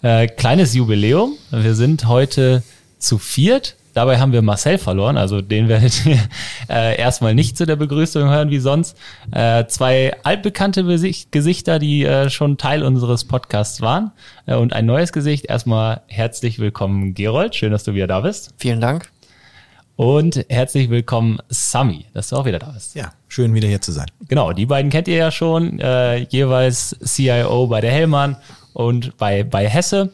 Äh, kleines Jubiläum. Wir sind heute zu viert. Dabei haben wir Marcel verloren, also den werdet ihr äh, erstmal nicht zu der Begrüßung hören wie sonst. Äh, zwei altbekannte Gesichter, die äh, schon Teil unseres Podcasts waren äh, und ein neues Gesicht. Erstmal herzlich willkommen, Gerold. Schön, dass du wieder da bist. Vielen Dank. Und herzlich willkommen, Sami, dass du auch wieder da bist. Ja, schön wieder hier zu sein. Genau, die beiden kennt ihr ja schon, äh, jeweils CIO bei der Hellmann und bei, bei Hesse.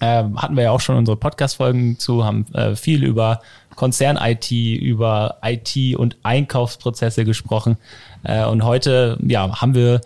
Äh, hatten wir ja auch schon unsere Podcast-Folgen zu, haben äh, viel über Konzern-IT, über IT- und Einkaufsprozesse gesprochen. Äh, und heute ja, haben wir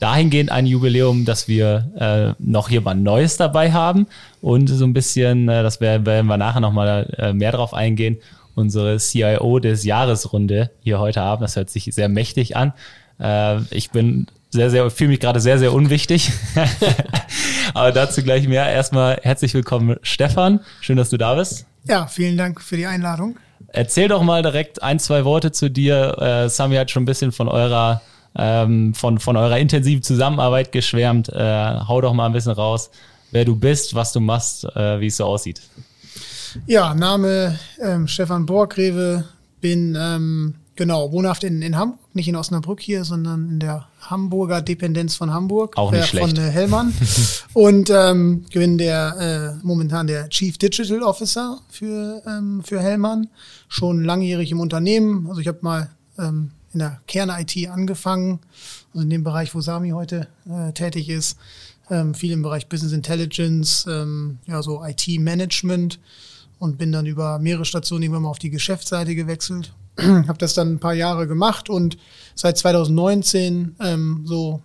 dahingehend ein Jubiläum, dass wir äh, noch mal Neues dabei haben und so ein bisschen, äh, das werden wir nachher nochmal äh, mehr drauf eingehen, unsere CIO des Jahresrunde hier heute haben. Das hört sich sehr mächtig an. Äh, ich bin sehr, sehr, fühle mich gerade sehr, sehr unwichtig. Aber dazu gleich mehr. Erstmal herzlich willkommen, Stefan. Schön, dass du da bist. Ja, vielen Dank für die Einladung. Erzähl doch mal direkt ein, zwei Worte zu dir. Äh, Sami hat schon ein bisschen von eurer, ähm, von, von eurer intensiven Zusammenarbeit geschwärmt. Äh, hau doch mal ein bisschen raus, wer du bist, was du machst, äh, wie es so aussieht. Ja, Name ähm, Stefan Borgrewe, bin ähm, genau wohnhaft in, in Hamburg, nicht in Osnabrück hier, sondern in der Hamburger Dependenz von Hamburg. Auch nicht äh, schlecht. Von äh, Hellmann. und ähm, bin der äh, momentan der Chief Digital Officer für, ähm, für Hellmann. Schon langjährig im Unternehmen. Also ich habe mal ähm, in der Kern-IT angefangen, also in dem Bereich, wo Sami heute äh, tätig ist. Ähm, viel im Bereich Business Intelligence, ähm, ja so IT-Management und bin dann über mehrere Stationen irgendwann mal auf die Geschäftsseite gewechselt. habe das dann ein paar Jahre gemacht und seit 2019 ähm, so,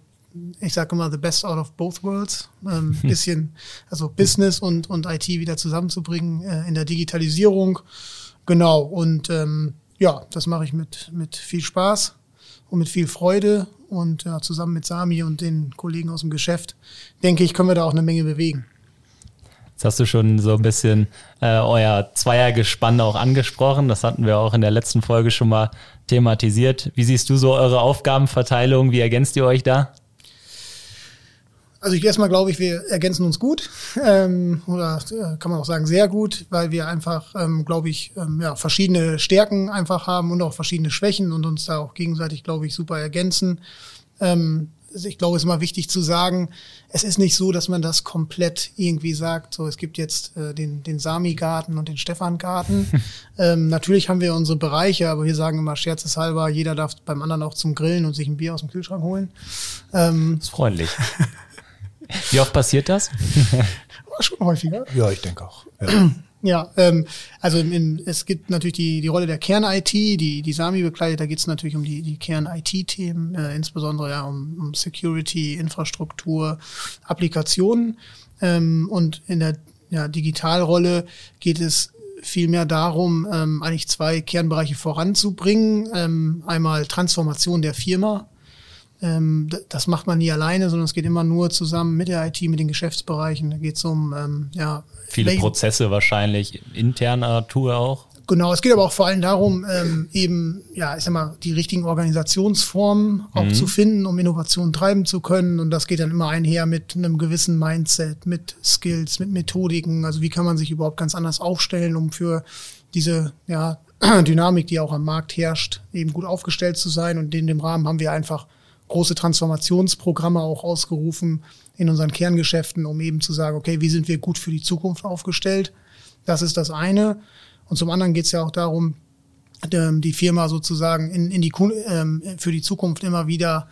ich sage immer, the best out of both worlds. Ähm, hm. bisschen, also Business und, und IT wieder zusammenzubringen äh, in der Digitalisierung. Genau, und ähm, ja, das mache ich mit, mit viel Spaß und mit viel Freude. Und ja, zusammen mit Sami und den Kollegen aus dem Geschäft, denke ich, können wir da auch eine Menge bewegen. Jetzt hast du schon so ein bisschen äh, euer Zweiergespann auch angesprochen. Das hatten wir auch in der letzten Folge schon mal thematisiert. Wie siehst du so eure Aufgabenverteilung? Wie ergänzt ihr euch da? Also ich erstmal glaube ich, wir ergänzen uns gut ähm, oder äh, kann man auch sagen sehr gut, weil wir einfach, ähm, glaube ich, ähm, ja, verschiedene Stärken einfach haben und auch verschiedene Schwächen und uns da auch gegenseitig, glaube ich, super ergänzen. Ähm, ich glaube, es ist immer wichtig zu sagen, es ist nicht so, dass man das komplett irgendwie sagt, so es gibt jetzt äh, den, den Sami-Garten und den Stefan-Garten. ähm, natürlich haben wir unsere Bereiche, aber wir sagen immer scherzeshalber, jeder darf beim anderen auch zum Grillen und sich ein Bier aus dem Kühlschrank holen. Ähm, das ist freundlich. Wie oft passiert das? Schon häufiger. Ja, ich denke auch. Ja. Ja, ähm, also im, es gibt natürlich die, die Rolle der Kern-IT, die, die Sami bekleidet, da geht es natürlich um die, die Kern-IT-Themen, äh, insbesondere ja um, um Security, Infrastruktur, Applikationen. Ähm, und in der ja, Digitalrolle geht es vielmehr darum, ähm, eigentlich zwei Kernbereiche voranzubringen. Ähm, einmal Transformation der Firma, das macht man nie alleine, sondern es geht immer nur zusammen mit der IT, mit den Geschäftsbereichen. Da geht es um ähm, ja, viele Prozesse wahrscheinlich interner Tour auch. Genau, es geht aber auch vor allem darum, ähm, eben, ja, ich sag mal, die richtigen Organisationsformen auch mhm. zu finden, um Innovation treiben zu können. Und das geht dann immer einher mit einem gewissen Mindset, mit Skills, mit Methodiken. Also wie kann man sich überhaupt ganz anders aufstellen, um für diese ja, Dynamik, die auch am Markt herrscht, eben gut aufgestellt zu sein. Und in dem Rahmen haben wir einfach große Transformationsprogramme auch ausgerufen in unseren Kerngeschäften, um eben zu sagen, okay, wie sind wir gut für die Zukunft aufgestellt? Das ist das eine. Und zum anderen geht es ja auch darum, ähm, die Firma sozusagen in, in die, ähm, für die Zukunft immer wieder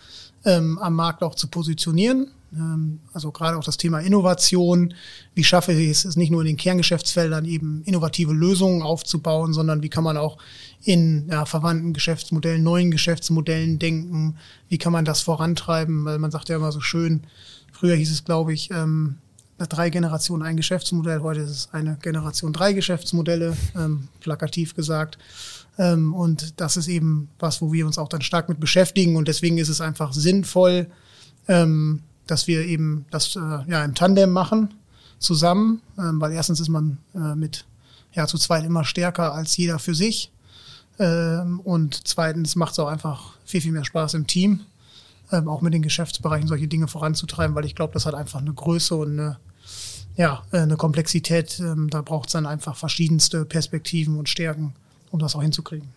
ähm, am Markt auch zu positionieren. Ähm, also gerade auch das Thema Innovation. Wie schaffe ich es, nicht nur in den Kerngeschäftsfeldern eben innovative Lösungen aufzubauen, sondern wie kann man auch in ja, verwandten Geschäftsmodellen, neuen Geschäftsmodellen denken? Wie kann man das vorantreiben? Weil man sagt ja immer so schön, früher hieß es, glaube ich, ähm, drei Generationen ein Geschäftsmodell. Heute ist es eine Generation drei Geschäftsmodelle, ähm, plakativ gesagt. Ähm, und das ist eben was, wo wir uns auch dann stark mit beschäftigen. Und deswegen ist es einfach sinnvoll, ähm, dass wir eben das äh, ja im Tandem machen zusammen, ähm, weil erstens ist man äh, mit ja zu zweit immer stärker als jeder für sich. Ähm, und zweitens macht es auch einfach viel, viel mehr Spaß im Team, ähm, auch mit den Geschäftsbereichen solche Dinge voranzutreiben, weil ich glaube, das hat einfach eine Größe und eine, ja, äh, eine Komplexität. Ähm, da braucht es dann einfach verschiedenste Perspektiven und Stärken, um das auch hinzukriegen.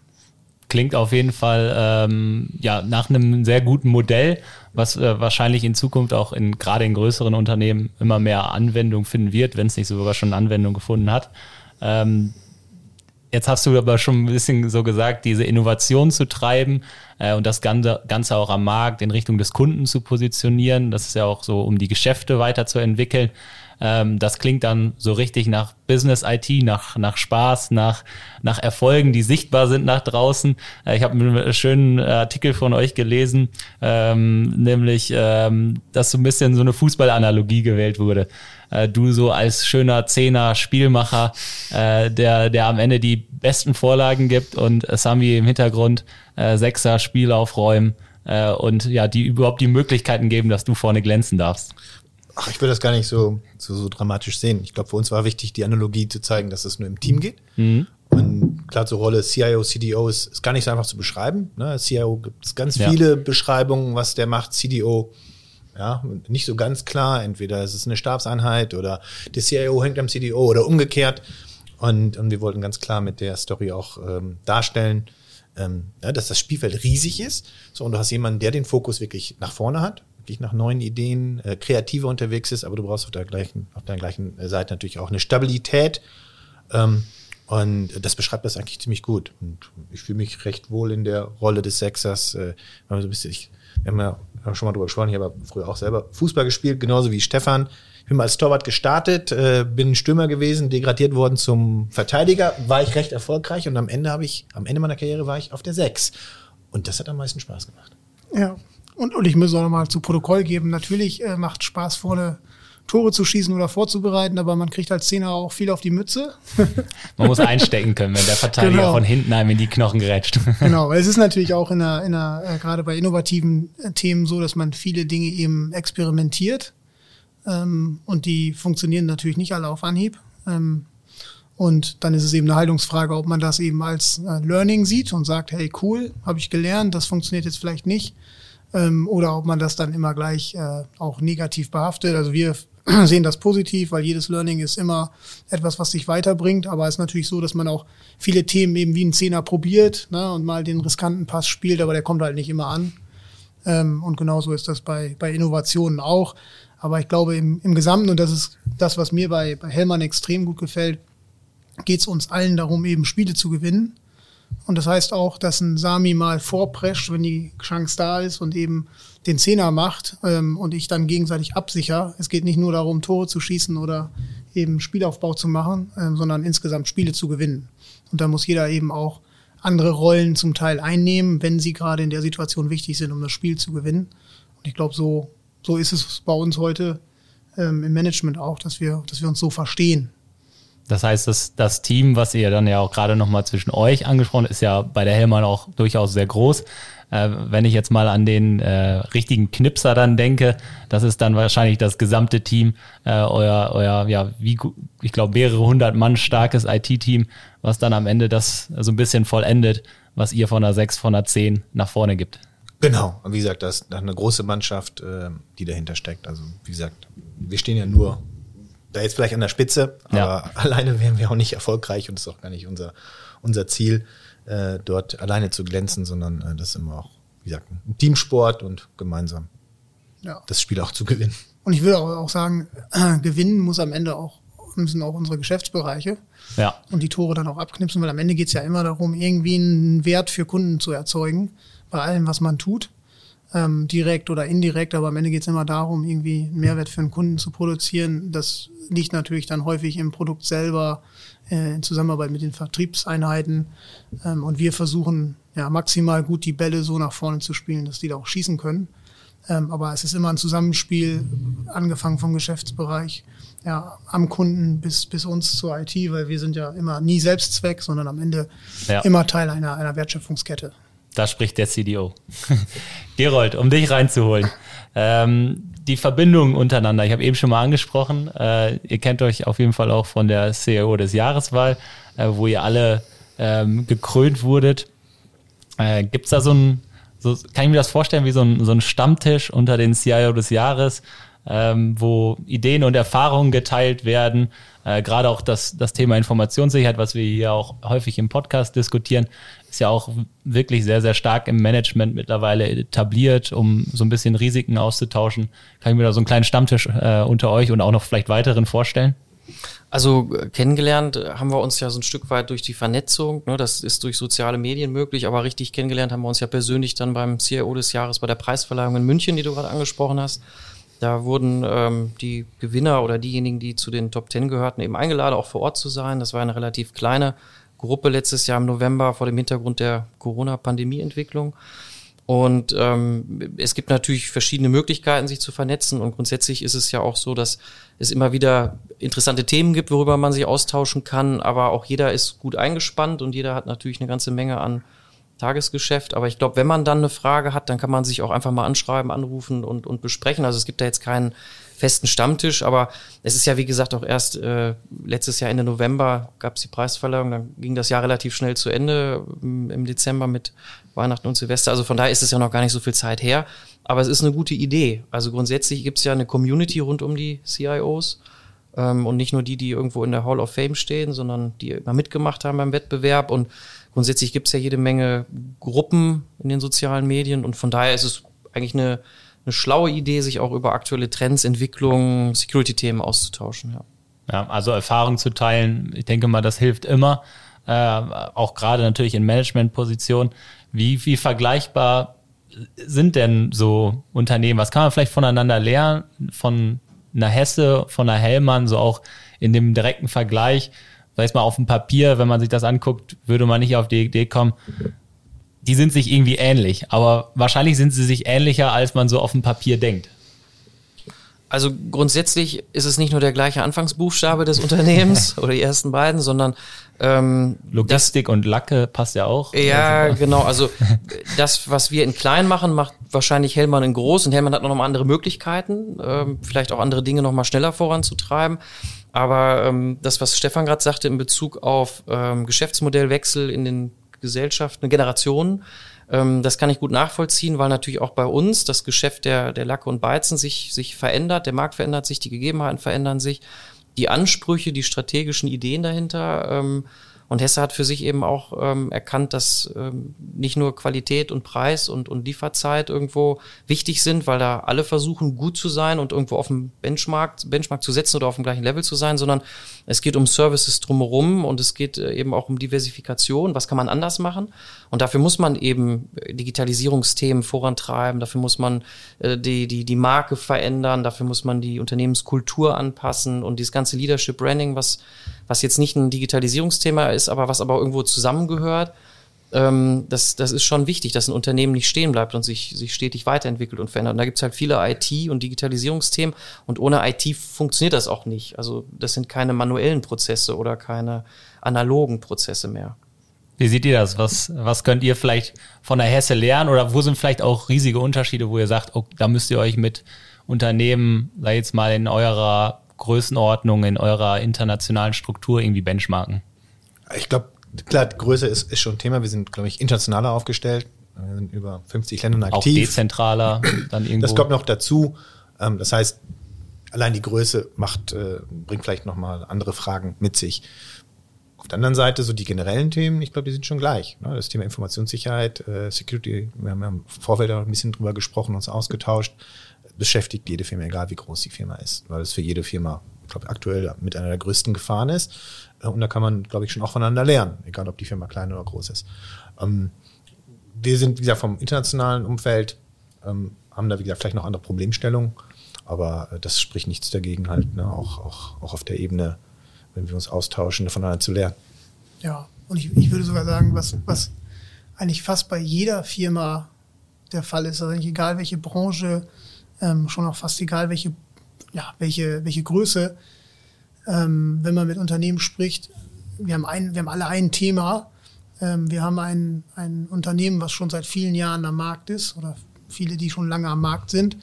Klingt auf jeden Fall ähm, ja, nach einem sehr guten Modell, was äh, wahrscheinlich in Zukunft auch in gerade in größeren Unternehmen immer mehr Anwendung finden wird, wenn es nicht sogar schon Anwendung gefunden hat. Ähm, Jetzt hast du aber schon ein bisschen so gesagt, diese Innovation zu treiben äh, und das Ganze, Ganze auch am Markt in Richtung des Kunden zu positionieren. Das ist ja auch so, um die Geschäfte weiterzuentwickeln. Ähm, das klingt dann so richtig nach Business IT, nach, nach Spaß, nach, nach Erfolgen, die sichtbar sind nach draußen. Äh, ich habe einen schönen Artikel von euch gelesen, ähm, nämlich, ähm, dass so ein bisschen so eine Fußballanalogie gewählt wurde. Äh, du so als schöner Zehner Spielmacher, äh, der, der am Ende die besten Vorlagen gibt und Sami im Hintergrund äh, Sechser Spiel aufräumen äh, und ja, die überhaupt die Möglichkeiten geben, dass du vorne glänzen darfst. Ach, ich würde das gar nicht so, so, so dramatisch sehen. Ich glaube, für uns war wichtig, die Analogie zu zeigen, dass es nur im Team geht. Mhm. Und klar, zur Rolle CIO, CDO ist, ist gar nicht so einfach zu beschreiben. Ne? CIO gibt es ganz ja. viele Beschreibungen, was der macht. CDO, ja, nicht so ganz klar. Entweder ist es eine Stabseinheit oder der CIO hängt am CDO oder umgekehrt. Und, und wir wollten ganz klar mit der Story auch ähm, darstellen, ähm, ja, dass das Spielfeld riesig ist. So, und du hast jemanden, der den Fokus wirklich nach vorne hat wirklich nach neuen Ideen, äh, kreativer unterwegs ist, aber du brauchst auf der gleichen, auf der gleichen Seite natürlich auch eine Stabilität. Ähm, und das beschreibt das eigentlich ziemlich gut. Und ich fühle mich recht wohl in der Rolle des Sechsers. Äh, so ein bisschen, ich, haben ja schon mal drüber gesprochen, ich habe früher auch selber Fußball gespielt, genauso wie Stefan. Ich bin mal als Torwart gestartet, äh, bin Stürmer gewesen, degradiert worden zum Verteidiger, war ich recht erfolgreich und am Ende habe ich, am Ende meiner Karriere war ich auf der Sechs. Und das hat am meisten Spaß gemacht. Ja, und, und ich muss auch nochmal zu Protokoll geben, natürlich äh, macht Spaß vorne Tore zu schießen oder vorzubereiten, aber man kriegt als Zehner auch viel auf die Mütze. man muss einstecken können, wenn der Verteidiger genau. von hinten einem in die Knochen gerätscht. genau, es ist natürlich auch in einer, in einer äh, gerade bei innovativen äh, Themen so, dass man viele Dinge eben experimentiert ähm, und die funktionieren natürlich nicht alle auf Anhieb. Ähm, und dann ist es eben eine Haltungsfrage, ob man das eben als äh, Learning sieht und sagt, hey cool, habe ich gelernt, das funktioniert jetzt vielleicht nicht ähm, oder ob man das dann immer gleich äh, auch negativ behaftet. Also wir sehen das positiv, weil jedes Learning ist immer etwas, was sich weiterbringt. Aber es ist natürlich so, dass man auch viele Themen eben wie ein Zehner probiert ne, und mal den riskanten Pass spielt, aber der kommt halt nicht immer an. Ähm, und genauso ist das bei, bei Innovationen auch. Aber ich glaube, im, im Gesamten, und das ist das, was mir bei, bei Hellmann extrem gut gefällt, geht es uns allen darum, eben Spiele zu gewinnen. Und das heißt auch, dass ein Sami mal vorprescht, wenn die Chance da ist und eben den Zehner macht ähm, und ich dann gegenseitig absicher. Es geht nicht nur darum, Tore zu schießen oder eben Spielaufbau zu machen, ähm, sondern insgesamt Spiele zu gewinnen. Und da muss jeder eben auch andere Rollen zum Teil einnehmen, wenn sie gerade in der Situation wichtig sind, um das Spiel zu gewinnen. Und ich glaube, so, so ist es bei uns heute ähm, im Management auch, dass wir, dass wir uns so verstehen. Das heißt, das, das Team, was ihr dann ja auch gerade nochmal zwischen euch angesprochen, ist ja bei der Hellmann auch durchaus sehr groß. Äh, wenn ich jetzt mal an den äh, richtigen Knipser dann denke, das ist dann wahrscheinlich das gesamte Team, äh, euer, euer, ja, wie, ich glaube, mehrere hundert Mann starkes IT-Team, was dann am Ende das so ein bisschen vollendet, was ihr von der 6, von der 10 nach vorne gibt. Genau, und wie gesagt, das ist eine große Mannschaft, äh, die dahinter steckt. Also, wie gesagt, wir stehen ja nur da jetzt vielleicht an der Spitze, aber ja. alleine wären wir auch nicht erfolgreich und das ist auch gar nicht unser, unser Ziel, äh, dort alleine zu glänzen, sondern äh, das ist immer auch, wie gesagt, ein Teamsport und gemeinsam ja. das Spiel auch zu gewinnen. Und ich würde auch sagen, äh, gewinnen muss am Ende auch, müssen auch unsere Geschäftsbereiche ja. und die Tore dann auch abknipsen, weil am Ende geht es ja immer darum, irgendwie einen Wert für Kunden zu erzeugen, bei allem, was man tut ähm, direkt oder indirekt, aber am Ende geht es immer darum, irgendwie einen Mehrwert für einen Kunden zu produzieren. Das liegt natürlich dann häufig im Produkt selber, äh, in Zusammenarbeit mit den Vertriebseinheiten. Ähm, und wir versuchen ja maximal gut die Bälle so nach vorne zu spielen, dass die da auch schießen können. Ähm, aber es ist immer ein Zusammenspiel, angefangen vom Geschäftsbereich, ja, am Kunden bis, bis uns zur IT, weil wir sind ja immer nie Selbstzweck, sondern am Ende ja. immer Teil einer, einer Wertschöpfungskette. Da spricht der CDO. Gerold, um dich reinzuholen. Ähm, die Verbindung untereinander, ich habe eben schon mal angesprochen, äh, ihr kennt euch auf jeden Fall auch von der CEO des Jahreswahl, äh, wo ihr alle ähm, gekrönt wurdet. Äh, Gibt es da so ein, so, kann ich mir das vorstellen, wie so ein, so ein Stammtisch unter den CIO des Jahres, ähm, wo Ideen und Erfahrungen geteilt werden. Äh, Gerade auch das, das Thema Informationssicherheit, was wir hier auch häufig im Podcast diskutieren, ist ja auch wirklich sehr, sehr stark im Management mittlerweile etabliert, um so ein bisschen Risiken auszutauschen. Kann ich mir da so einen kleinen Stammtisch äh, unter euch und auch noch vielleicht weiteren vorstellen? Also äh, kennengelernt haben wir uns ja so ein Stück weit durch die Vernetzung. Ne, das ist durch soziale Medien möglich, aber richtig kennengelernt haben wir uns ja persönlich dann beim CIO des Jahres bei der Preisverleihung in München, die du gerade angesprochen hast. Da wurden ähm, die Gewinner oder diejenigen, die zu den Top Ten gehörten, eben eingeladen, auch vor Ort zu sein. Das war eine relativ kleine Gruppe letztes Jahr im November vor dem Hintergrund der Corona-Pandemie-Entwicklung. Und ähm, es gibt natürlich verschiedene Möglichkeiten, sich zu vernetzen. Und grundsätzlich ist es ja auch so, dass es immer wieder interessante Themen gibt, worüber man sich austauschen kann. Aber auch jeder ist gut eingespannt und jeder hat natürlich eine ganze Menge an Tagesgeschäft. Aber ich glaube, wenn man dann eine Frage hat, dann kann man sich auch einfach mal anschreiben, anrufen und, und besprechen. Also es gibt da jetzt keinen festen Stammtisch, aber es ist ja wie gesagt auch erst äh, letztes Jahr Ende November gab es die Preisverleihung, dann ging das Jahr relativ schnell zu Ende im, im Dezember mit Weihnachten und Silvester. Also von daher ist es ja noch gar nicht so viel Zeit her, aber es ist eine gute Idee. Also grundsätzlich gibt es ja eine Community rund um die CIOs ähm, und nicht nur die, die irgendwo in der Hall of Fame stehen, sondern die immer mitgemacht haben beim Wettbewerb und grundsätzlich gibt es ja jede Menge Gruppen in den sozialen Medien und von daher ist es eigentlich eine, eine schlaue Idee, sich auch über aktuelle Trends, Entwicklungen, Security-Themen auszutauschen. Ja. ja, also Erfahrung zu teilen, ich denke mal, das hilft immer, äh, auch gerade natürlich in Managementpositionen. Wie, wie vergleichbar sind denn so Unternehmen? Was kann man vielleicht voneinander lernen, von einer Hesse, von einer Hellmann, so auch in dem direkten Vergleich? sag ich mal, auf dem Papier, wenn man sich das anguckt, würde man nicht auf die Idee kommen, die sind sich irgendwie ähnlich. Aber wahrscheinlich sind sie sich ähnlicher, als man so auf dem Papier denkt. Also grundsätzlich ist es nicht nur der gleiche Anfangsbuchstabe des Unternehmens oder die ersten beiden, sondern ähm, Logistik das, und Lacke passt ja auch. Ja, also. genau. Also das, was wir in klein machen, macht wahrscheinlich Hellmann in groß und Hellmann hat noch mal andere Möglichkeiten, ähm, vielleicht auch andere Dinge noch mal schneller voranzutreiben. Aber ähm, das, was Stefan gerade sagte in Bezug auf ähm, Geschäftsmodellwechsel in den Gesellschaften, Generationen, ähm, das kann ich gut nachvollziehen, weil natürlich auch bei uns das Geschäft der, der Lacke und Beizen sich, sich verändert, der Markt verändert sich, die Gegebenheiten verändern sich, die Ansprüche, die strategischen Ideen dahinter ähm, und Hesse hat für sich eben auch ähm, erkannt, dass ähm, nicht nur Qualität und Preis und, und Lieferzeit irgendwo wichtig sind, weil da alle versuchen, gut zu sein und irgendwo auf dem Benchmark, Benchmark zu setzen oder auf dem gleichen Level zu sein, sondern es geht um Services drumherum und es geht äh, eben auch um Diversifikation. Was kann man anders machen? Und dafür muss man eben Digitalisierungsthemen vorantreiben, dafür muss man äh, die, die, die Marke verändern, dafür muss man die Unternehmenskultur anpassen und dieses ganze Leadership Branding, was was jetzt nicht ein Digitalisierungsthema ist, aber was aber irgendwo zusammengehört. Ähm, das, das ist schon wichtig, dass ein Unternehmen nicht stehen bleibt und sich, sich stetig weiterentwickelt und verändert. Und da gibt es halt viele IT- und Digitalisierungsthemen und ohne IT funktioniert das auch nicht. Also das sind keine manuellen Prozesse oder keine analogen Prozesse mehr. Wie seht ihr das? Was, was könnt ihr vielleicht von der Hesse lernen oder wo sind vielleicht auch riesige Unterschiede, wo ihr sagt, oh, da müsst ihr euch mit Unternehmen, sei jetzt mal in eurer Größenordnung in eurer internationalen Struktur irgendwie benchmarken? Ich glaube, klar, Größe ist, ist schon ein Thema. Wir sind, glaube ich, internationaler aufgestellt. Wir sind über 50 Ländern aktiv. Auch dezentraler dann irgendwo. Das kommt noch dazu. Ähm, das heißt, allein die Größe macht, äh, bringt vielleicht nochmal andere Fragen mit sich. Auf der anderen Seite so die generellen Themen, ich glaube, die sind schon gleich. Ne? Das Thema Informationssicherheit, äh, Security, wir haben ja im Vorfeld auch ein bisschen drüber gesprochen, uns ausgetauscht beschäftigt jede Firma, egal wie groß die Firma ist, weil es für jede Firma, ich glaube, aktuell mit einer der größten Gefahren ist. Äh, und da kann man, glaube ich, schon auch voneinander lernen, egal ob die Firma klein oder groß ist. Ähm, wir sind, wie gesagt, vom internationalen Umfeld, ähm, haben da, wie gesagt, vielleicht noch andere Problemstellungen, aber äh, das spricht nichts dagegen, halt, ne, auch, auch, auch auf der Ebene, wenn wir uns austauschen, voneinander zu lernen. Ja, und ich, ich würde sogar sagen, was, was eigentlich fast bei jeder Firma der Fall ist. Also eigentlich egal welche Branche, ähm, schon auch fast egal welche, ja, welche, welche Größe, ähm, wenn man mit Unternehmen spricht, wir haben, ein, wir haben alle ein Thema. Ähm, wir haben ein, ein Unternehmen, was schon seit vielen Jahren am Markt ist oder viele, die schon lange am Markt sind.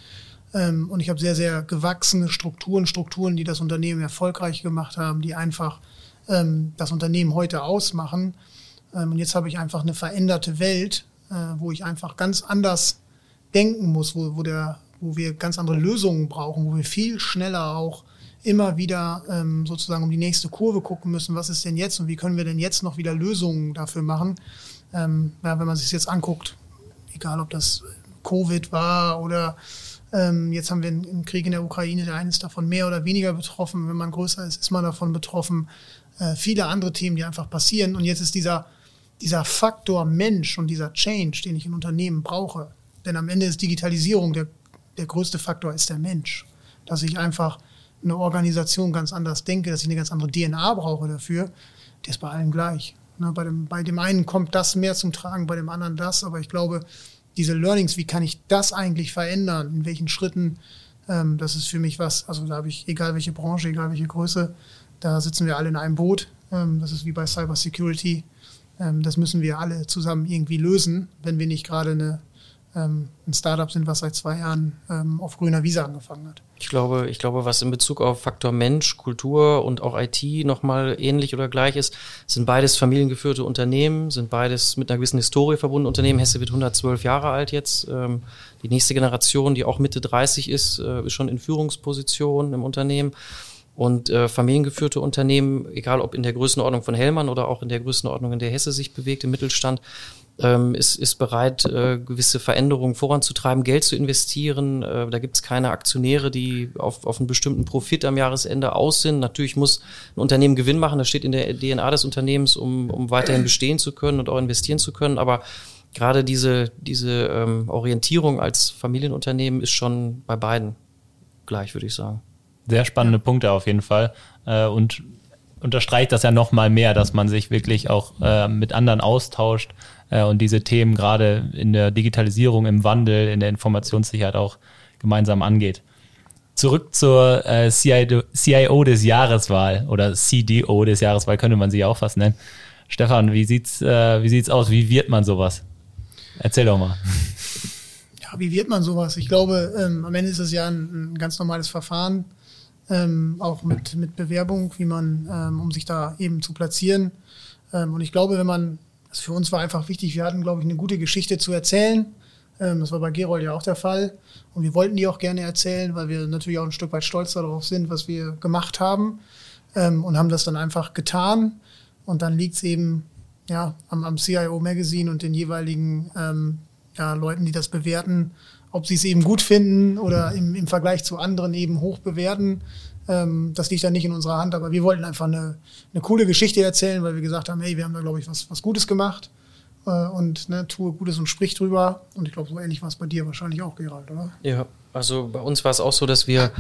Ähm, und ich habe sehr, sehr gewachsene Strukturen, Strukturen, die das Unternehmen erfolgreich gemacht haben, die einfach ähm, das Unternehmen heute ausmachen. Ähm, und jetzt habe ich einfach eine veränderte Welt, äh, wo ich einfach ganz anders denken muss, wo, wo, der, wo wir ganz andere Lösungen brauchen, wo wir viel schneller auch immer wieder ähm, sozusagen um die nächste Kurve gucken müssen, was ist denn jetzt und wie können wir denn jetzt noch wieder Lösungen dafür machen. Ähm, ja, wenn man sich jetzt anguckt, egal ob das Covid war oder ähm, jetzt haben wir einen Krieg in der Ukraine, der eine ist davon mehr oder weniger betroffen. Wenn man größer ist, ist man davon betroffen. Äh, viele andere Themen, die einfach passieren. Und jetzt ist dieser, dieser Faktor Mensch und dieser Change, den ich in Unternehmen brauche. Denn am Ende ist Digitalisierung der, der größte Faktor ist der Mensch. Dass ich einfach eine Organisation ganz anders denke, dass ich eine ganz andere DNA brauche dafür, der ist bei allen gleich. Ne, bei, dem, bei dem einen kommt das mehr zum Tragen, bei dem anderen das. Aber ich glaube, diese Learnings, wie kann ich das eigentlich verändern, in welchen Schritten, ähm, das ist für mich was, also da habe ich, egal welche Branche, egal welche Größe, da sitzen wir alle in einem Boot. Ähm, das ist wie bei Cyber Security. Ähm, das müssen wir alle zusammen irgendwie lösen, wenn wir nicht gerade eine ähm, ein Startup sind, was seit zwei Jahren ähm, auf grüner Wiese angefangen hat. Ich glaube, ich glaube, was in Bezug auf Faktor Mensch, Kultur und auch IT nochmal ähnlich oder gleich ist, sind beides familiengeführte Unternehmen, sind beides mit einer gewissen Historie verbundene Unternehmen. Hesse wird 112 Jahre alt jetzt. Ähm, die nächste Generation, die auch Mitte 30 ist, äh, ist schon in Führungspositionen im Unternehmen. Und äh, familiengeführte Unternehmen, egal ob in der Größenordnung von Hellmann oder auch in der Größenordnung, in der Hesse sich bewegt, im Mittelstand, ähm, ist, ist bereit, äh, gewisse Veränderungen voranzutreiben, Geld zu investieren. Äh, da gibt es keine Aktionäre, die auf, auf einen bestimmten Profit am Jahresende aus sind. Natürlich muss ein Unternehmen Gewinn machen, das steht in der DNA des Unternehmens, um, um weiterhin bestehen zu können und auch investieren zu können. Aber gerade diese, diese ähm, Orientierung als Familienunternehmen ist schon bei beiden gleich, würde ich sagen. Sehr spannende ja. Punkte auf jeden Fall. Äh, und unterstreicht das ja noch mal mehr, dass man sich wirklich auch äh, mit anderen austauscht und diese Themen gerade in der Digitalisierung, im Wandel, in der Informationssicherheit auch gemeinsam angeht. Zurück zur äh, CIO des Jahreswahl oder CDO des Jahreswahl könnte man sie auch fast nennen. Stefan, wie sieht's, äh, wie sieht's aus? Wie wird man sowas? Erzähl doch mal. Ja, wie wird man sowas? Ich glaube, ähm, am Ende ist es ja ein, ein ganz normales Verfahren, ähm, auch mit, mit Bewerbung, wie man, ähm, um sich da eben zu platzieren. Ähm, und ich glaube, wenn man also für uns war einfach wichtig, wir hatten, glaube ich, eine gute Geschichte zu erzählen. Ähm, das war bei Gerold ja auch der Fall. Und wir wollten die auch gerne erzählen, weil wir natürlich auch ein Stück weit stolz darauf sind, was wir gemacht haben. Ähm, und haben das dann einfach getan. Und dann liegt es eben ja, am, am CIO Magazine und den jeweiligen ähm, ja, Leuten, die das bewerten, ob sie es eben gut finden oder im, im Vergleich zu anderen eben hoch bewerten. Ähm, das liegt dann nicht in unserer Hand, aber wir wollten einfach eine, eine coole Geschichte erzählen, weil wir gesagt haben, hey, wir haben da, glaube ich, was, was Gutes gemacht äh, und ne, tue Gutes und sprich drüber. Und ich glaube, so ähnlich war es bei dir wahrscheinlich auch, Gerald, oder? Ja, also bei uns war es auch so, dass wir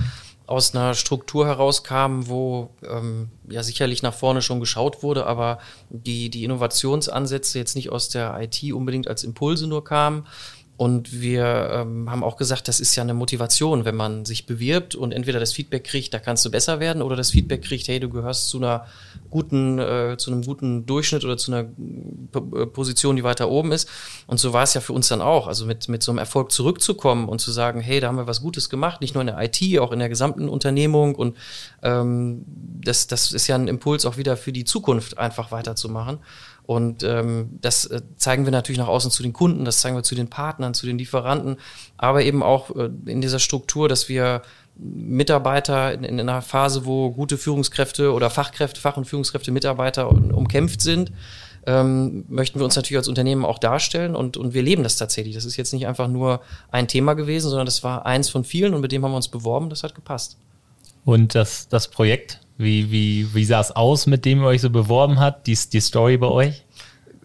aus einer Struktur herauskamen, wo ähm, ja sicherlich nach vorne schon geschaut wurde, aber die, die Innovationsansätze jetzt nicht aus der IT unbedingt als Impulse nur kamen, und wir ähm, haben auch gesagt, das ist ja eine Motivation, wenn man sich bewirbt und entweder das Feedback kriegt, da kannst du besser werden, oder das Feedback kriegt, hey, du gehörst zu einer guten, äh, zu einem guten Durchschnitt oder zu einer P äh, Position, die weiter oben ist. Und so war es ja für uns dann auch. Also mit, mit so einem Erfolg zurückzukommen und zu sagen, hey, da haben wir was Gutes gemacht, nicht nur in der IT, auch in der gesamten Unternehmung. Und ähm, das, das ist ja ein Impuls auch wieder für die Zukunft, einfach weiterzumachen. Und ähm, das äh, zeigen wir natürlich nach außen zu den Kunden, das zeigen wir zu den Partnern, zu den Lieferanten, aber eben auch äh, in dieser Struktur, dass wir Mitarbeiter in, in einer Phase, wo gute Führungskräfte oder Fachkräfte, Fach- und Führungskräfte, Mitarbeiter umkämpft sind, ähm, möchten wir uns natürlich als Unternehmen auch darstellen und, und wir leben das tatsächlich. Das ist jetzt nicht einfach nur ein Thema gewesen, sondern das war eins von vielen und mit dem haben wir uns beworben, das hat gepasst. Und das, das Projekt, wie, wie, wie sah es aus, mit dem ihr euch so beworben habt, die, die Story bei euch?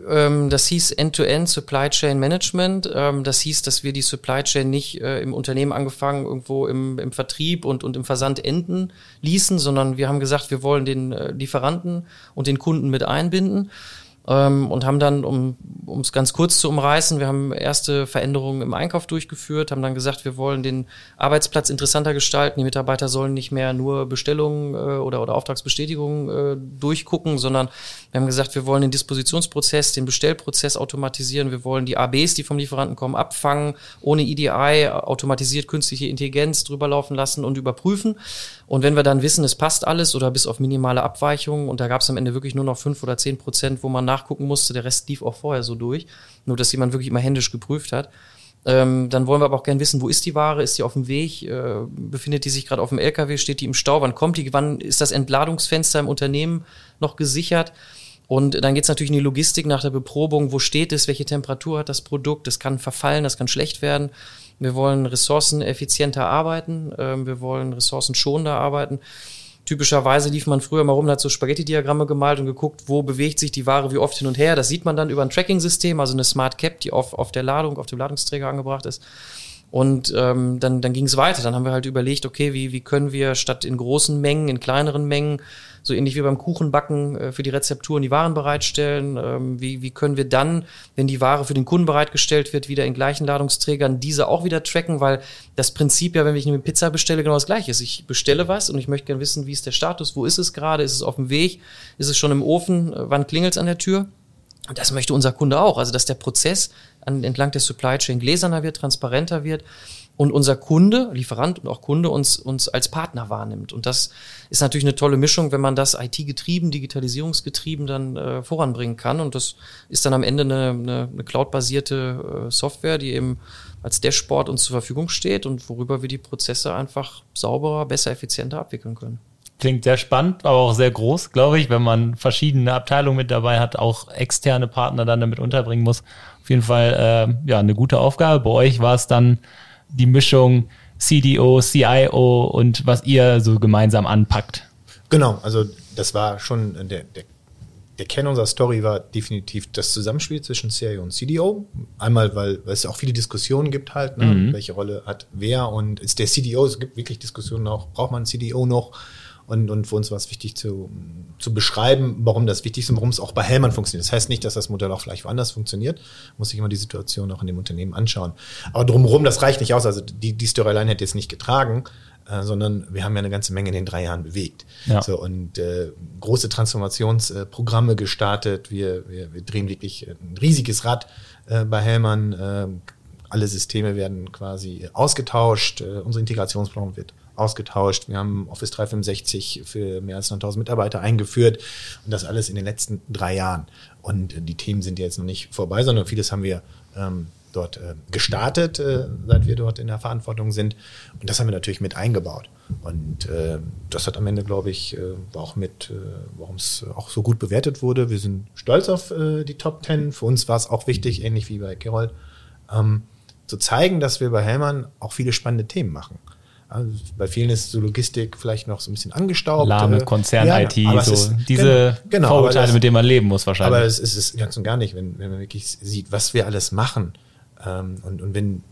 Ähm, das hieß End-to-End -End Supply Chain Management. Ähm, das hieß, dass wir die Supply Chain nicht äh, im Unternehmen angefangen, irgendwo im, im Vertrieb und, und im Versand enden ließen, sondern wir haben gesagt, wir wollen den äh, Lieferanten und den Kunden mit einbinden ähm, und haben dann, um es ganz kurz zu umreißen, wir haben erste Veränderungen im Einkauf durchgeführt, haben dann gesagt, wir wollen den Arbeitsplatz interessanter gestalten. Die Mitarbeiter sollen nicht mehr nur Bestellungen äh, oder, oder Auftragsbestätigungen äh, durchgucken, sondern wir haben gesagt, wir wollen den Dispositionsprozess, den Bestellprozess automatisieren. Wir wollen die ABs, die vom Lieferanten kommen, abfangen, ohne EDI, automatisiert künstliche Intelligenz drüber laufen lassen und überprüfen. Und wenn wir dann wissen, es passt alles oder bis auf minimale Abweichungen und da gab es am Ende wirklich nur noch fünf oder zehn Prozent, wo man nachgucken musste, der Rest lief auch vorher so durch, nur dass jemand wirklich immer händisch geprüft hat. Ähm, dann wollen wir aber auch gerne wissen, wo ist die Ware? Ist die auf dem Weg? Äh, befindet die sich gerade auf dem LKW? Steht die im Stau? Wann kommt die? Wann ist das Entladungsfenster im Unternehmen noch gesichert? Und dann geht es natürlich in die Logistik nach der Beprobung. Wo steht es? Welche Temperatur hat das Produkt? Das kann verfallen, das kann schlecht werden. Wir wollen ressourceneffizienter arbeiten. Ähm, wir wollen ressourcenschonender arbeiten. Typischerweise lief man früher mal rum, hat so Spaghetti-Diagramme gemalt und geguckt, wo bewegt sich die Ware wie oft hin und her. Das sieht man dann über ein Tracking-System, also eine Smart Cap, die auf, auf der Ladung, auf dem Ladungsträger angebracht ist. Und ähm, dann, dann ging es weiter. Dann haben wir halt überlegt, okay, wie, wie können wir statt in großen Mengen, in kleineren Mengen so ähnlich wie beim Kuchenbacken äh, für die Rezepturen die Waren bereitstellen. Ähm, wie, wie können wir dann, wenn die Ware für den Kunden bereitgestellt wird, wieder in gleichen Ladungsträgern diese auch wieder tracken, weil das Prinzip ja, wenn ich eine Pizza bestelle, genau das gleiche ist. Ich bestelle was und ich möchte gerne wissen, wie ist der Status, wo ist es gerade, ist es auf dem Weg, ist es schon im Ofen, äh, wann klingelt es an der Tür? Und das möchte unser Kunde auch. Also, dass der Prozess an, entlang der Supply Chain gläserner wird, transparenter wird und unser Kunde, Lieferant und auch Kunde uns, uns als Partner wahrnimmt. Und das ist natürlich eine tolle Mischung, wenn man das IT-getrieben, digitalisierungsgetrieben dann äh, voranbringen kann. Und das ist dann am Ende eine, eine, eine cloud-basierte äh, Software, die eben als Dashboard uns zur Verfügung steht und worüber wir die Prozesse einfach sauberer, besser, effizienter abwickeln können. Klingt sehr spannend, aber auch sehr groß, glaube ich, wenn man verschiedene Abteilungen mit dabei hat, auch externe Partner dann damit unterbringen muss. Auf jeden Fall äh, ja eine gute Aufgabe. Bei euch war es dann die Mischung CDO, CIO und was ihr so gemeinsam anpackt. Genau, also das war schon der, der, der Kern unserer Story war definitiv das Zusammenspiel zwischen CIO und CDO. Einmal, weil, weil es auch viele Diskussionen gibt halt, ne? mhm. welche Rolle hat wer und ist der CDO, es gibt wirklich Diskussionen auch, braucht man einen CDO noch? Und, und für uns war es wichtig zu, zu beschreiben, warum das wichtig ist und warum es auch bei Hellmann funktioniert. Das heißt nicht, dass das Modell auch vielleicht woanders funktioniert. Muss sich immer die Situation auch in dem Unternehmen anschauen. Aber drumherum, das reicht nicht aus. Also die, die Storyline hätte jetzt nicht getragen, äh, sondern wir haben ja eine ganze Menge in den drei Jahren bewegt. Ja. So, und äh, große Transformationsprogramme gestartet. Wir, wir, wir drehen wirklich ein riesiges Rad äh, bei Hellmann. Äh, alle Systeme werden quasi ausgetauscht. Äh, unsere Integrationsplan wird ausgetauscht. Wir haben Office 365 für mehr als 9000 Mitarbeiter eingeführt und das alles in den letzten drei Jahren. Und die Themen sind jetzt noch nicht vorbei, sondern vieles haben wir ähm, dort äh, gestartet, äh, seit wir dort in der Verantwortung sind. Und das haben wir natürlich mit eingebaut. Und äh, das hat am Ende, glaube ich, äh, auch mit, äh, warum es auch so gut bewertet wurde. Wir sind stolz auf äh, die Top Ten. Für uns war es auch wichtig, ähnlich wie bei Carol, ähm, zu zeigen, dass wir bei Hellmann auch viele spannende Themen machen. Also bei vielen ist so Logistik vielleicht noch so ein bisschen angestaubt. Lahme Konzern-IT, ja, so ist, diese genau, Vorurteile, das, mit denen man leben muss wahrscheinlich. Aber es ist es ganz und gar nicht, wenn, wenn man wirklich sieht, was wir alles machen. Ähm, und, und wenn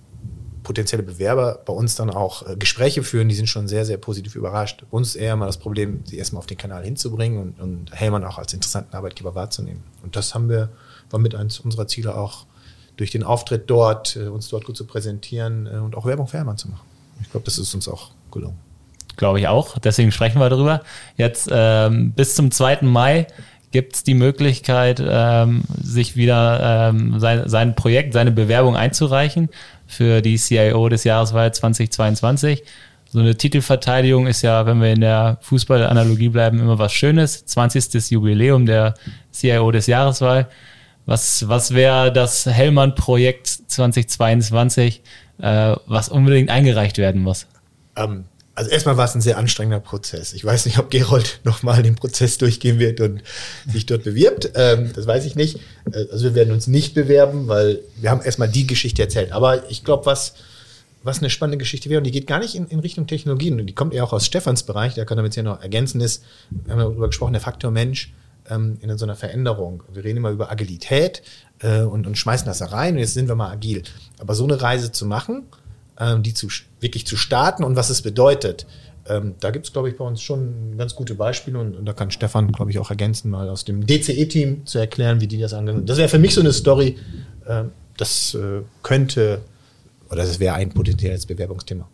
potenzielle Bewerber bei uns dann auch äh, Gespräche führen, die sind schon sehr, sehr positiv überrascht. Uns eher mal das Problem, sie erstmal auf den Kanal hinzubringen und, und Hellmann auch als interessanten Arbeitgeber wahrzunehmen. Und das haben wir, war mit eines unserer Ziele auch durch den Auftritt dort, äh, uns dort gut zu präsentieren äh, und auch Werbung für Hellmann zu machen. Ich glaube, das ist uns auch gelungen. Glaube ich auch. Deswegen sprechen wir darüber. Jetzt ähm, bis zum 2. Mai gibt es die Möglichkeit, ähm, sich wieder ähm, sein, sein Projekt, seine Bewerbung einzureichen für die CIO des Jahreswahl 2022. So eine Titelverteidigung ist ja, wenn wir in der Fußballanalogie bleiben, immer was Schönes. 20. Jubiläum der CIO des Jahreswahl. Was, was wäre das Hellmann-Projekt 2022? Äh, was unbedingt eingereicht werden muss? Ähm, also erstmal war es ein sehr anstrengender Prozess. Ich weiß nicht, ob Gerold nochmal den Prozess durchgehen wird und sich dort bewirbt. Ähm, das weiß ich nicht. Äh, also wir werden uns nicht bewerben, weil wir haben erstmal die Geschichte erzählt. Aber ich glaube, was, was eine spannende Geschichte wäre, und die geht gar nicht in, in Richtung Technologien, und die kommt eher auch aus Stefans Bereich, der kann damit ja noch ergänzen, ist, wir haben darüber gesprochen, der Faktor Mensch ähm, in so einer Veränderung. Wir reden immer über Agilität, äh, und, und schmeißen das da rein und jetzt sind wir mal agil. Aber so eine Reise zu machen, ähm, die zu, wirklich zu starten und was es bedeutet, Ähm, da gibt es, glaube ich, bei uns schon ganz gute Beispiele und, und da kann Stefan, glaube ich, auch ergänzen, mal aus dem DCE-Team zu erklären, wie die das angehen. Das wäre für mich so eine Story, äh, das äh, könnte, oder das wäre ein potenzielles Bewerbungsthema.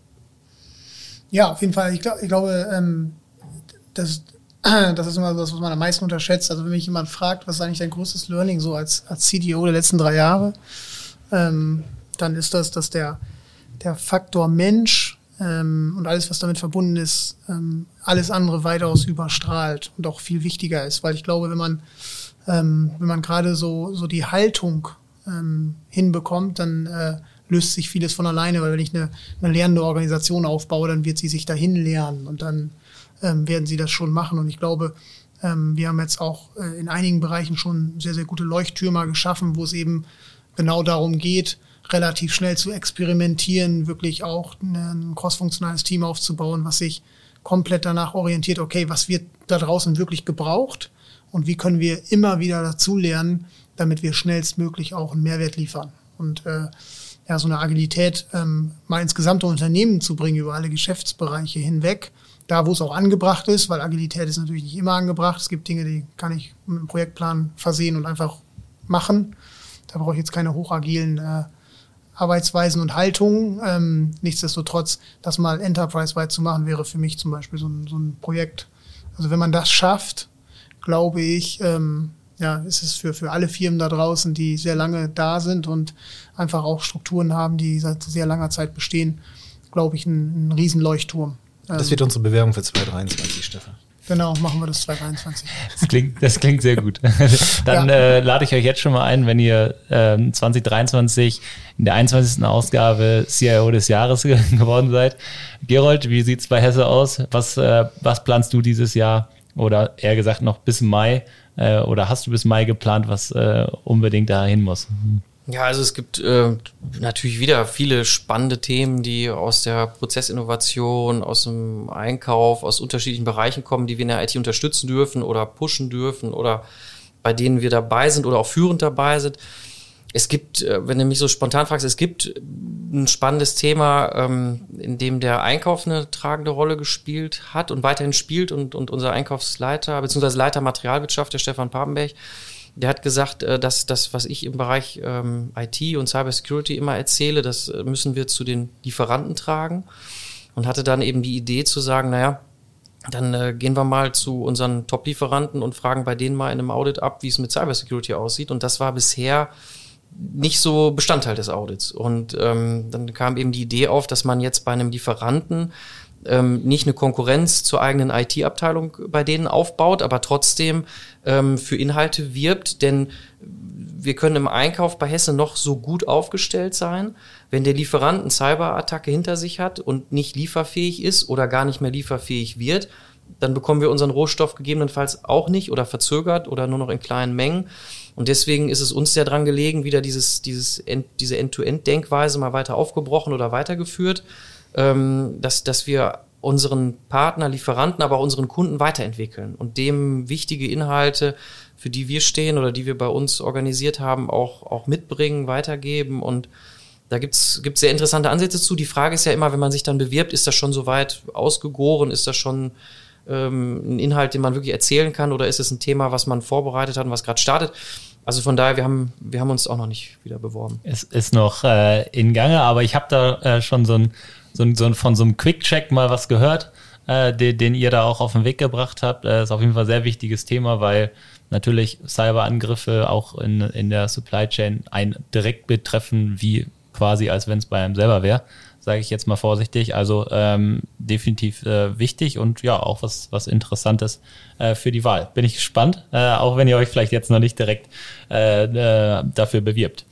Ja, auf jeden Fall. Ich, glaub, ich glaube, ähm, das, das ist immer das, was man am meisten unterschätzt. Also wenn mich jemand fragt, was ist eigentlich dein größtes Learning so als, als CDO der letzten drei Jahre, ähm, dann ist das, dass der, der Faktor Mensch ähm, und alles, was damit verbunden ist, ähm, alles andere weitaus überstrahlt und auch viel wichtiger ist. Weil ich glaube, wenn man, ähm, wenn man gerade so, so die Haltung ähm, hinbekommt, dann äh, löst sich vieles von alleine, weil wenn ich eine, eine lernende Organisation aufbaue, dann wird sie sich dahin lernen und dann ähm, werden sie das schon machen. Und ich glaube, ähm, wir haben jetzt auch äh, in einigen Bereichen schon sehr, sehr gute Leuchttürmer geschaffen, wo es eben genau darum geht, relativ schnell zu experimentieren, wirklich auch ein crossfunktionales Team aufzubauen, was sich komplett danach orientiert, okay, was wird da draußen wirklich gebraucht und wie können wir immer wieder dazulernen, damit wir schnellstmöglich auch einen Mehrwert liefern. Und äh, ja, so eine Agilität ähm, mal ins gesamte Unternehmen zu bringen, über alle Geschäftsbereiche hinweg, da wo es auch angebracht ist, weil Agilität ist natürlich nicht immer angebracht. Es gibt Dinge, die kann ich mit einem Projektplan versehen und einfach machen. Da brauche ich jetzt keine hochagilen äh, Arbeitsweisen und Haltungen. Ähm, nichtsdestotrotz, das mal enterprise-weit zu machen, wäre für mich zum Beispiel so ein, so ein Projekt. Also wenn man das schafft, glaube ich, ähm, ja, ist es für, für alle Firmen da draußen, die sehr lange da sind und einfach auch Strukturen haben, die seit sehr langer Zeit bestehen, glaube ich, ein, ein Riesenleuchtturm. Das wird unsere Bewerbung für 2023, Stefan. Genau, machen wir das 2023. Das klingt, das klingt sehr gut. Dann ja. äh, lade ich euch jetzt schon mal ein, wenn ihr äh, 2023 in der 21. Ausgabe CIO des Jahres geworden seid. Gerold, wie sieht's bei Hesse aus? Was, äh, was planst du dieses Jahr? Oder eher gesagt noch bis Mai? Äh, oder hast du bis Mai geplant, was äh, unbedingt dahin muss? Mhm. Ja, also es gibt äh, natürlich wieder viele spannende Themen, die aus der Prozessinnovation, aus dem Einkauf, aus unterschiedlichen Bereichen kommen, die wir in der IT unterstützen dürfen oder pushen dürfen oder bei denen wir dabei sind oder auch führend dabei sind. Es gibt, äh, wenn du mich so spontan fragst, es gibt ein spannendes Thema, ähm, in dem der Einkauf eine tragende Rolle gespielt hat und weiterhin spielt und, und unser Einkaufsleiter bzw. Leiter Materialwirtschaft, der Stefan Papenberg, der hat gesagt, äh, dass das, was ich im Bereich ähm, IT und Cybersecurity immer erzähle, das äh, müssen wir zu den Lieferanten tragen. Und hatte dann eben die Idee zu sagen, naja, dann äh, gehen wir mal zu unseren Top-Lieferanten und fragen bei denen mal in einem Audit ab, wie es mit Cybersecurity aussieht. Und das war bisher nicht so Bestandteil des Audits. Und ähm, dann kam eben die Idee auf, dass man jetzt bei einem Lieferanten ähm, nicht eine Konkurrenz zur eigenen IT-Abteilung bei denen aufbaut, aber trotzdem ähm, für Inhalte wirbt, denn wir können im Einkauf bei Hesse noch so gut aufgestellt sein, wenn der Lieferant eine Cyberattacke hinter sich hat und nicht lieferfähig ist oder gar nicht mehr lieferfähig wird, dann bekommen wir unseren Rohstoff gegebenenfalls auch nicht oder verzögert oder nur noch in kleinen Mengen. Und deswegen ist es uns sehr dran gelegen, wieder dieses, dieses, diese End-to-End-Denkweise mal weiter aufgebrochen oder weitergeführt ähm, dass, dass wir unseren Partner, Lieferanten, aber auch unseren Kunden weiterentwickeln und dem wichtige Inhalte, für die wir stehen oder die wir bei uns organisiert haben, auch, auch mitbringen, weitergeben und da gibt's gibt's sehr interessante Ansätze zu. Die Frage ist ja immer, wenn man sich dann bewirbt, ist das schon so weit ausgegoren? Ist das schon ähm, ein Inhalt, den man wirklich erzählen kann? Oder ist es ein Thema, was man vorbereitet hat und was gerade startet? Also von daher, wir haben, wir haben uns auch noch nicht wieder beworben. Es ist noch äh, in Gange, aber ich habe da äh, schon so ein so, so von so einem Quick-Check mal was gehört, äh, den, den, ihr da auch auf den Weg gebracht habt. Äh, ist auf jeden Fall ein sehr wichtiges Thema, weil natürlich Cyberangriffe auch in, in der Supply Chain ein direkt betreffen, wie quasi als wenn es bei einem selber wäre, sage ich jetzt mal vorsichtig. Also ähm, definitiv äh, wichtig und ja, auch was, was Interessantes äh, für die Wahl. Bin ich gespannt, äh, auch wenn ihr euch vielleicht jetzt noch nicht direkt äh, äh, dafür bewirbt.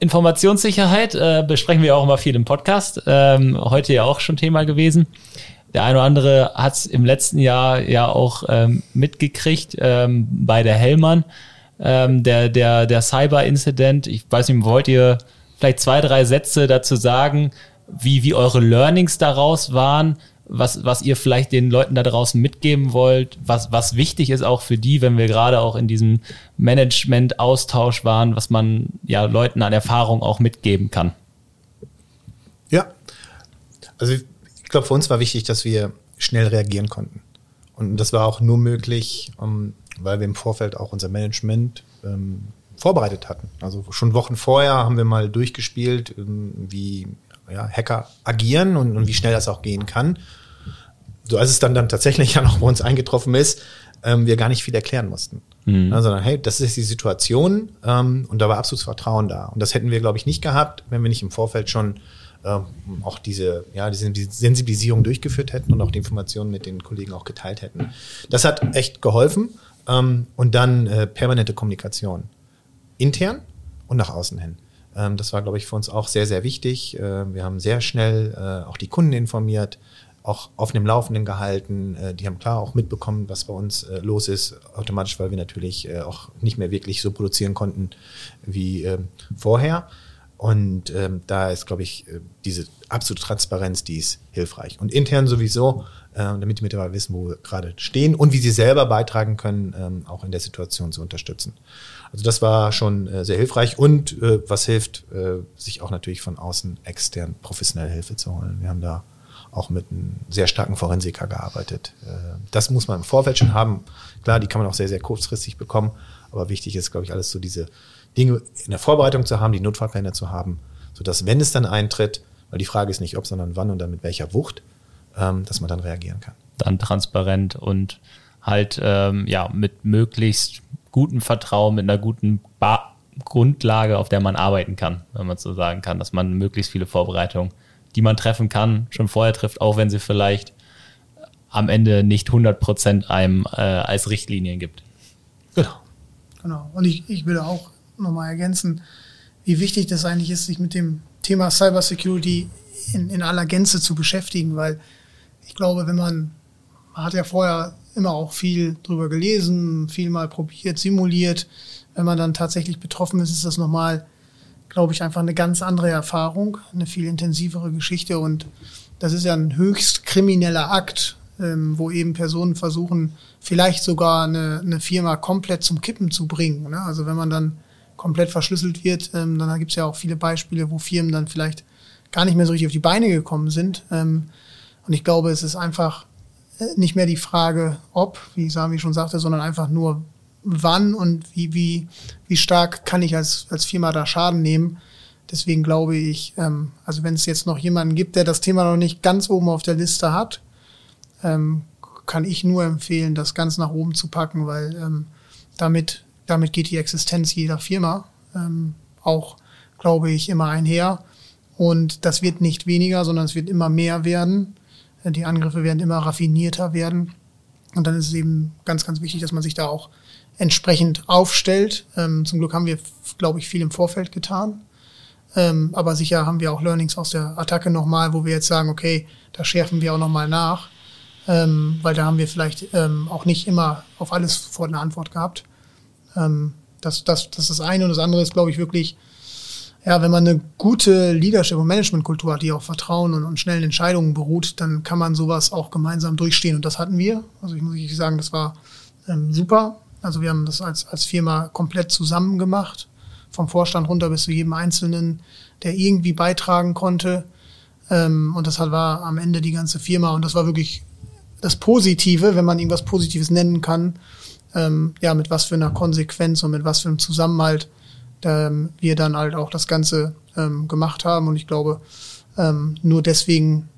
Informationssicherheit äh, besprechen wir auch immer viel im Podcast. Ähm, heute ja auch schon Thema gewesen. Der eine oder andere hat es im letzten Jahr ja auch ähm, mitgekriegt ähm, bei der Hellmann. Ähm, der der, der Cyber-Incident. Ich weiß nicht, wollt ihr vielleicht zwei, drei Sätze dazu sagen, wie, wie eure Learnings daraus waren? Was, was ihr vielleicht den Leuten da draußen mitgeben wollt, was, was wichtig ist auch für die, wenn wir gerade auch in diesem Management-Austausch waren, was man ja Leuten an Erfahrung auch mitgeben kann. Ja, also ich glaube, für uns war wichtig, dass wir schnell reagieren konnten. Und das war auch nur möglich, um, weil wir im Vorfeld auch unser Management ähm, vorbereitet hatten. Also schon Wochen vorher haben wir mal durchgespielt, ähm, wie ja, Hacker agieren und, und, wie schnell das auch gehen kann. So als es dann, dann tatsächlich ja noch bei uns eingetroffen ist, ähm, wir gar nicht viel erklären mussten. Mhm. Ja, sondern hey, das ist die Situation ähm, und da war absolutes Vertrauen da. Und das hätten wir, glaube ich, nicht gehabt, wenn wir nicht im Vorfeld schon ähm, auch diese, ja, diese Sensibilisierung durchgeführt hätten und auch die Informationen mit den Kollegen auch geteilt hätten. Das hat echt geholfen. Ähm, und dann äh, permanente Kommunikation. Intern und nach außen hin. Ähm, das war, glaube ich, für uns auch sehr, sehr wichtig. Äh, wir haben sehr schnell äh, auch die Kunden informiert, auch auf dem Laufenden gehalten. Äh, die haben klar auch mitbekommen, was bei uns äh, los ist, automatisch, weil wir natürlich auch nicht mehr wirklich so produzieren konnten wie ähm, vorher. Und ähm, da ist, glaube ich, diese absolute Transparenz, die ist hilfreich. Und intern sowieso, damit die Mitarbeiter wissen, wo wir gerade stehen und wie sie selber beitragen können, ähm, auch in der Situation zu unterstützen. Also das war schon äh, sehr hilfreich und äh, was hilft, äh, sich auch natürlich von außen extern professionelle Hilfe zu holen. Wir haben da auch mit einem sehr starken Forensiker gearbeitet. Äh, das muss man im Vorfeld schon haben. Klar, die kann man auch sehr, sehr kurzfristig bekommen, aber wichtig ist, glaube ich, alles so diese Dinge in der Vorbereitung zu haben, die Notfallpläne zu haben, sodass, wenn es dann eintritt, weil die Frage ist nicht ob, sondern wann und dann mit welcher Wucht, ähm, dass man dann reagieren kann. Dann transparent und halt ähm, ja mit möglichst gutem Vertrauen, mit einer guten ba Grundlage, auf der man arbeiten kann, wenn man so sagen kann, dass man möglichst viele Vorbereitungen, die man treffen kann, schon vorher trifft, auch wenn sie vielleicht am Ende nicht 100 Prozent einem äh, als Richtlinien gibt. Genau. Genau. Und ich, ich würde auch nochmal ergänzen, wie wichtig das eigentlich ist, sich mit dem Thema Cybersecurity in, in aller Gänze zu beschäftigen, weil ich glaube, wenn man, man hat ja vorher immer auch viel drüber gelesen, viel mal probiert, simuliert, wenn man dann tatsächlich betroffen ist, ist das nochmal, glaube ich, einfach eine ganz andere Erfahrung, eine viel intensivere Geschichte und das ist ja ein höchst krimineller Akt, ähm, wo eben Personen versuchen, vielleicht sogar eine, eine Firma komplett zum Kippen zu bringen. Ne? Also wenn man dann komplett verschlüsselt wird, ähm, dann gibt es ja auch viele Beispiele, wo Firmen dann vielleicht gar nicht mehr so richtig auf die Beine gekommen sind. Ähm, und ich glaube, es ist einfach nicht mehr die Frage, ob, wie Sami schon sagte, sondern einfach nur wann und wie, wie, wie stark kann ich als, als Firma da Schaden nehmen. Deswegen glaube ich, ähm, also wenn es jetzt noch jemanden gibt, der das Thema noch nicht ganz oben auf der Liste hat, ähm, kann ich nur empfehlen, das ganz nach oben zu packen, weil ähm, damit damit geht die Existenz jeder Firma ähm, auch, glaube ich, immer einher. Und das wird nicht weniger, sondern es wird immer mehr werden. Die Angriffe werden immer raffinierter werden. Und dann ist es eben ganz, ganz wichtig, dass man sich da auch entsprechend aufstellt. Ähm, zum Glück haben wir, glaube ich, viel im Vorfeld getan. Ähm, aber sicher haben wir auch Learnings aus der Attacke nochmal, wo wir jetzt sagen, okay, da schärfen wir auch nochmal nach. Ähm, weil da haben wir vielleicht ähm, auch nicht immer auf alles sofort eine Antwort gehabt. Ähm, das, das, das ist das eine. Und das andere ist, glaube ich, wirklich, ja, wenn man eine gute Leadership- und Managementkultur hat, die auf Vertrauen und, und, schnellen Entscheidungen beruht, dann kann man sowas auch gemeinsam durchstehen. Und das hatten wir. Also ich muss wirklich sagen, das war ähm, super. Also wir haben das als, als Firma komplett zusammen gemacht. Vom Vorstand runter bis zu jedem Einzelnen, der irgendwie beitragen konnte. Ähm, und das war am Ende die ganze Firma. Und das war wirklich das Positive, wenn man irgendwas Positives nennen kann, ähm, ja, mit was für einer Konsequenz und mit was für einem Zusammenhalt ähm, wir dann halt auch das Ganze ähm, gemacht haben. Und ich glaube, ähm, nur deswegen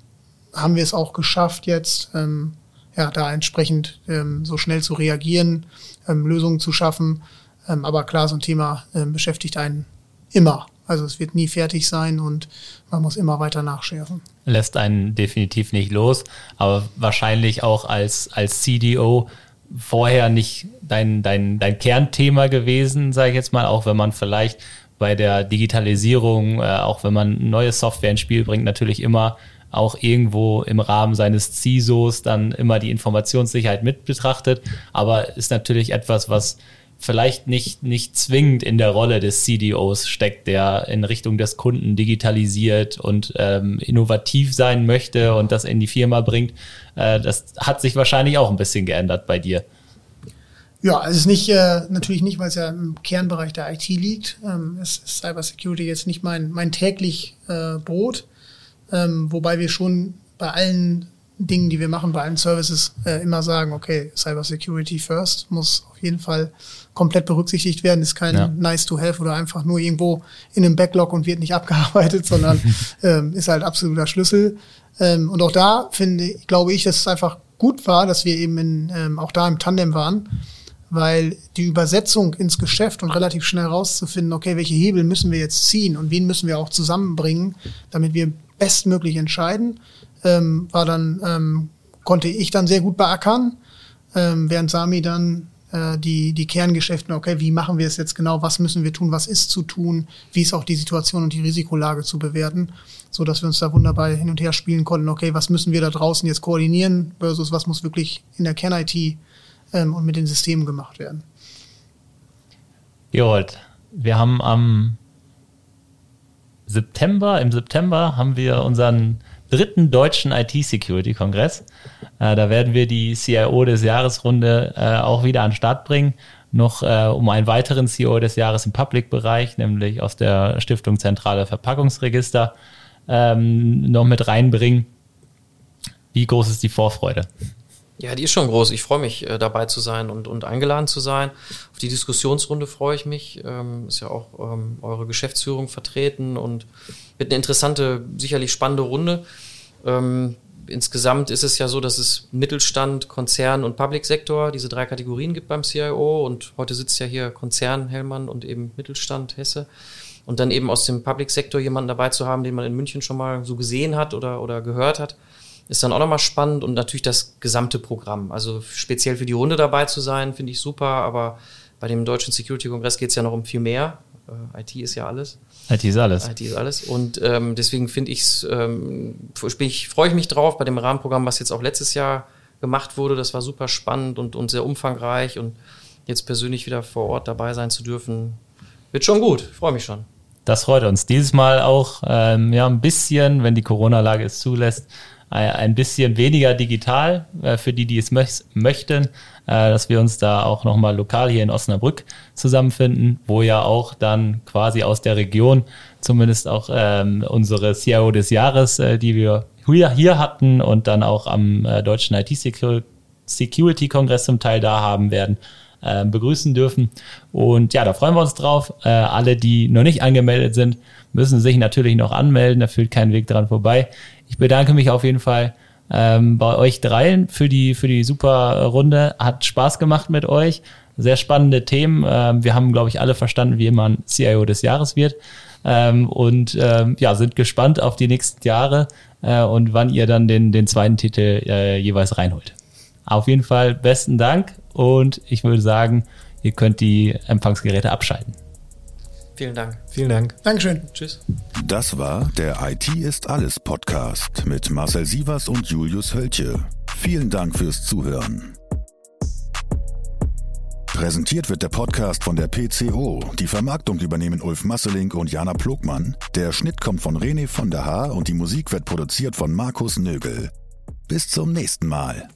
haben wir es auch geschafft, jetzt ähm, ja, da entsprechend ähm, so schnell zu reagieren, ähm, Lösungen zu schaffen. Ähm, aber klar, so ein Thema ähm, beschäftigt einen immer. Also es wird nie fertig sein und man muss immer weiter nachschärfen. Lässt einen definitiv nicht los, aber wahrscheinlich auch als, als CDO vorher nicht dein, dein, dein Kernthema gewesen, sage ich jetzt mal, auch wenn man vielleicht bei der Digitalisierung, äh, auch wenn man neue Software ins Spiel bringt, natürlich immer auch irgendwo im Rahmen seines CISOs dann immer die Informationssicherheit mit betrachtet, aber ist natürlich etwas, was vielleicht nicht, nicht zwingend in der Rolle des CDOs steckt, der in Richtung des Kunden digitalisiert und ähm, innovativ sein möchte und das in die Firma bringt. Äh, das hat sich wahrscheinlich auch ein bisschen geändert bei dir. Ja, es ist nicht, äh, natürlich nicht, weil es ja im Kernbereich der IT liegt. Ähm, es ist Cybersecurity jetzt nicht mein, mein täglich äh, Brot, ähm, wobei wir schon bei allen Dingen, die wir machen, bei allen Services äh, immer sagen, okay, Cyber Security first muss auf jeden Fall komplett berücksichtigt werden, ist kein Ja. nice to have oder einfach nur irgendwo in einem Backlog und wird nicht abgearbeitet, sondern ähm, ist halt absoluter Schlüssel. Ähm, und auch da finde, glaube ich, dass es einfach gut war, dass wir eben in, ähm, auch da im Tandem waren, weil die Übersetzung ins Geschäft und relativ schnell rauszufinden, okay, welche Hebel müssen wir jetzt ziehen und wen müssen wir auch zusammenbringen, damit wir bestmöglich entscheiden, ähm, war dann, ähm, konnte ich dann sehr gut beackern, ähm, während Sami dann äh, die, die Kerngeschäfte, okay, wie machen wir es jetzt genau, was müssen wir tun, was ist zu tun, wie ist auch die Situation und die Risikolage zu bewerten, so dass wir uns da wunderbar hin und her spielen konnten, okay, was müssen wir da draußen jetzt koordinieren versus was muss wirklich in der Kern-IT ähm, und mit den Systemen gemacht werden. Gerold, wir haben am September, im September haben wir unseren dritten deutschen IT-Security-Kongress. Äh, da werden wir die CIO des Jahresrunde äh, auch wieder an den Start bringen. Noch äh, um einen weiteren CIO des Jahres im Public-Bereich, nämlich aus der Stiftung Zentrale Verpackungsregister, ähm, noch mit reinbringen. Wie groß ist die Vorfreude? Ja, die ist schon groß. Ich freue mich, äh, dabei zu sein und, und eingeladen zu sein. Auf die Diskussionsrunde freue ich mich. Ähm, ist ja auch ähm, eure Geschäftsführung vertreten und wird eine interessante, sicherlich spannende Runde. Ähm, insgesamt ist es ja so, dass es Mittelstand, Konzern und Public Sektor diese drei Kategorien gibt beim CIO und heute sitzt ja hier Konzern Hellmann und eben Mittelstand Hesse. Und dann eben aus dem Public Sektor jemanden dabei zu haben, den man in München schon mal so gesehen hat oder, oder gehört hat, ist dann auch nochmal spannend und natürlich das gesamte Programm. Also speziell für die Runde dabei zu sein, finde ich super, aber bei dem Deutschen Security Kongress geht es ja noch um viel mehr. Äh, IT ist ja alles. IT ist alles. IT ist alles. Und ähm, deswegen finde ich's, ähm, ich, freue ich mich drauf bei dem Rahmenprogramm, was jetzt auch letztes Jahr gemacht wurde. Das war super spannend und, und sehr umfangreich und jetzt persönlich wieder vor Ort dabei sein zu dürfen, wird schon gut. Ich freue mich schon. Das freut uns. Dieses Mal auch ähm, ja, ein bisschen, wenn die Corona-Lage es zulässt, ein bisschen weniger digital äh, für die, die es möch möchten, äh, dass wir uns da auch nochmal lokal hier in Osnabrück zusammenfinden, wo ja auch dann quasi aus der Region zumindest auch ähm, unsere CIO des Jahres, äh, die wir hier, hatten und dann auch am äh, deutschen IT-Security-Kongress zum Teil da haben werden, äh, begrüßen dürfen. Und ja, da freuen wir uns drauf. Äh, alle, die noch nicht angemeldet sind, müssen sich natürlich noch anmelden. Da führt kein Weg dran vorbei. Ich bedanke mich auf jeden Fall ähm, bei euch dreien für die, für die super Runde. Hat Spaß gemacht mit euch. Sehr spannende Themen. Ähm, wir haben, glaube ich, alle verstanden, wie ein CIO des Jahres wird. Ähm, und ähm, ja, sind gespannt auf die nächsten Jahre äh, und wann ihr dann den, den zweiten Titel äh, jeweils reinholt. Auf jeden Fall besten Dank und ich würde sagen, ihr könnt die Empfangsgeräte abschalten. Vielen Dank. Vielen Dank. Dankeschön. Tschüss. Das war der IT ist alles Podcast mit Marcel Sievers und Julius Hölche. Vielen Dank fürs Zuhören. Präsentiert wird der Podcast von der PCO. Die Vermarktung übernehmen Ulf Masselink und Jana Plogmann. Der Schnitt kommt von René von der Haar und die Musik wird produziert von Markus Nögel. Bis zum nächsten Mal.